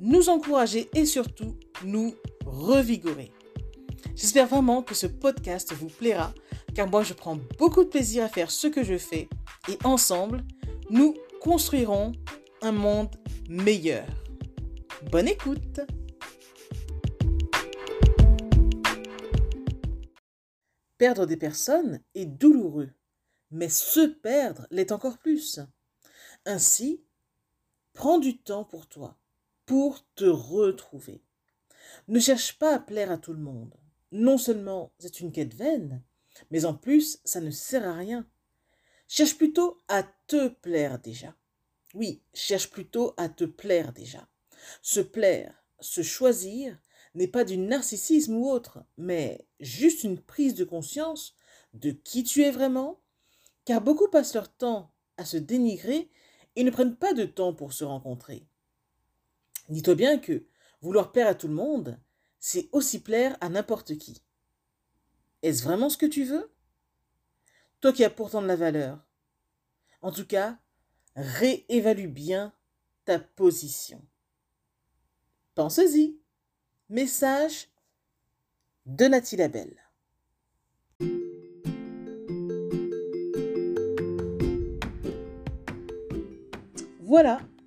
nous encourager et surtout nous revigorer. J'espère vraiment que ce podcast vous plaira car moi je prends beaucoup de plaisir à faire ce que je fais et ensemble, nous construirons un monde meilleur. Bonne écoute Perdre des personnes est douloureux, mais se perdre l'est encore plus. Ainsi, prends du temps pour toi, pour te retrouver. Ne cherche pas à plaire à tout le monde. Non seulement c'est une quête vaine, mais en plus ça ne sert à rien. Cherche plutôt à te plaire déjà. Oui, cherche plutôt à te plaire déjà. Se plaire, se choisir, n'est pas du narcissisme ou autre, mais juste une prise de conscience de qui tu es vraiment, car beaucoup passent leur temps à se dénigrer et ne prennent pas de temps pour se rencontrer. Dis-toi bien que vouloir plaire à tout le monde, c'est aussi plaire à n'importe qui. Est-ce vraiment ce que tu veux? Toi qui as pourtant de la valeur. En tout cas, réévalue bien ta position. Pense-y. Message de Nathalie Labelle. Voilà,